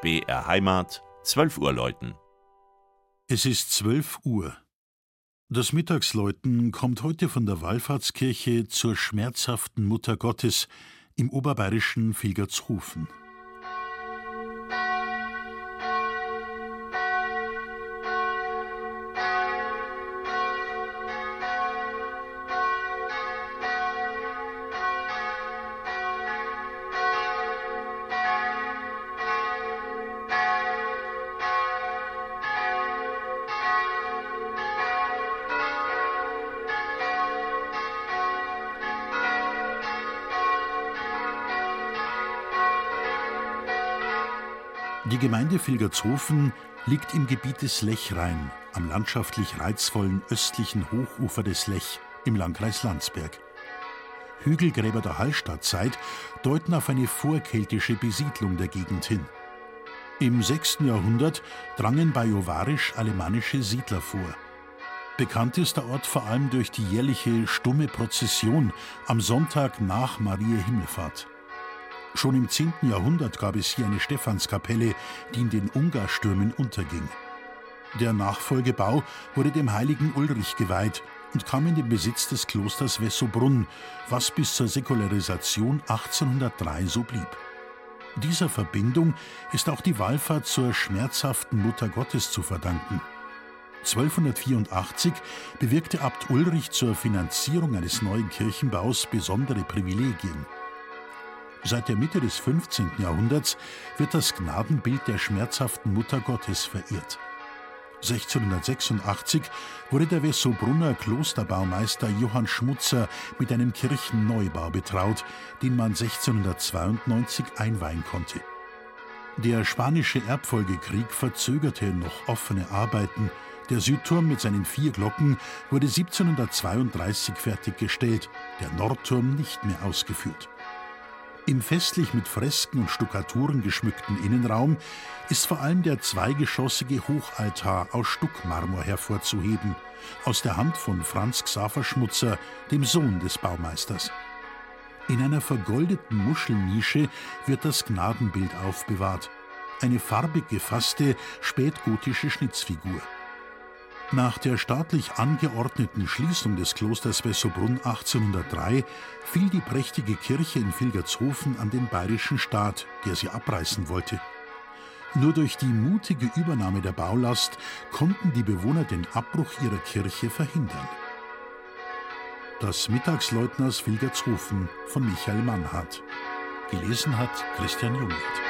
BR Heimat, 12 Uhr läuten. Es ist 12 Uhr. Das Mittagsläuten kommt heute von der Wallfahrtskirche zur schmerzhaften Mutter Gottes im oberbayerischen Vilgertshofen. Die Gemeinde Vilgertshofen liegt im Gebiet des Lechrhein, am landschaftlich reizvollen östlichen Hochufer des Lech im Landkreis Landsberg. Hügelgräber der Hallstattzeit deuten auf eine vorkeltische Besiedlung der Gegend hin. Im 6. Jahrhundert drangen bajuwarisch-alemannische Siedler vor. Bekannt ist der Ort vor allem durch die jährliche stumme Prozession am Sonntag nach Maria Himmelfahrt. Schon im 10. Jahrhundert gab es hier eine Stephanskapelle, die in den Ungarstürmen unterging. Der Nachfolgebau wurde dem heiligen Ulrich geweiht und kam in den Besitz des Klosters Wessobrunn, was bis zur Säkularisation 1803 so blieb. Dieser Verbindung ist auch die Wallfahrt zur schmerzhaften Mutter Gottes zu verdanken. 1284 bewirkte Abt Ulrich zur Finanzierung eines neuen Kirchenbaus besondere Privilegien. Seit der Mitte des 15. Jahrhunderts wird das Gnadenbild der schmerzhaften Mutter Gottes verehrt. 1686 wurde der Wessobrunner Klosterbaumeister Johann Schmutzer mit einem Kirchenneubau betraut, den man 1692 einweihen konnte. Der spanische Erbfolgekrieg verzögerte noch offene Arbeiten. Der Südturm mit seinen vier Glocken wurde 1732 fertiggestellt, der Nordturm nicht mehr ausgeführt. Im festlich mit Fresken und Stuckaturen geschmückten Innenraum ist vor allem der zweigeschossige Hochaltar aus Stuckmarmor hervorzuheben, aus der Hand von Franz Xaver Schmutzer, dem Sohn des Baumeisters. In einer vergoldeten Muschelnische wird das Gnadenbild aufbewahrt, eine farbig gefasste spätgotische Schnitzfigur. Nach der staatlich angeordneten Schließung des Klosters Wessobrunn 1803 fiel die prächtige Kirche in Vilgertshofen an den bayerischen Staat, der sie abreißen wollte. Nur durch die mutige Übernahme der Baulast konnten die Bewohner den Abbruch ihrer Kirche verhindern. Das Mittagsleutners Vilgertshofen von Michael Mannhardt. Gelesen hat Christian Jungwirth.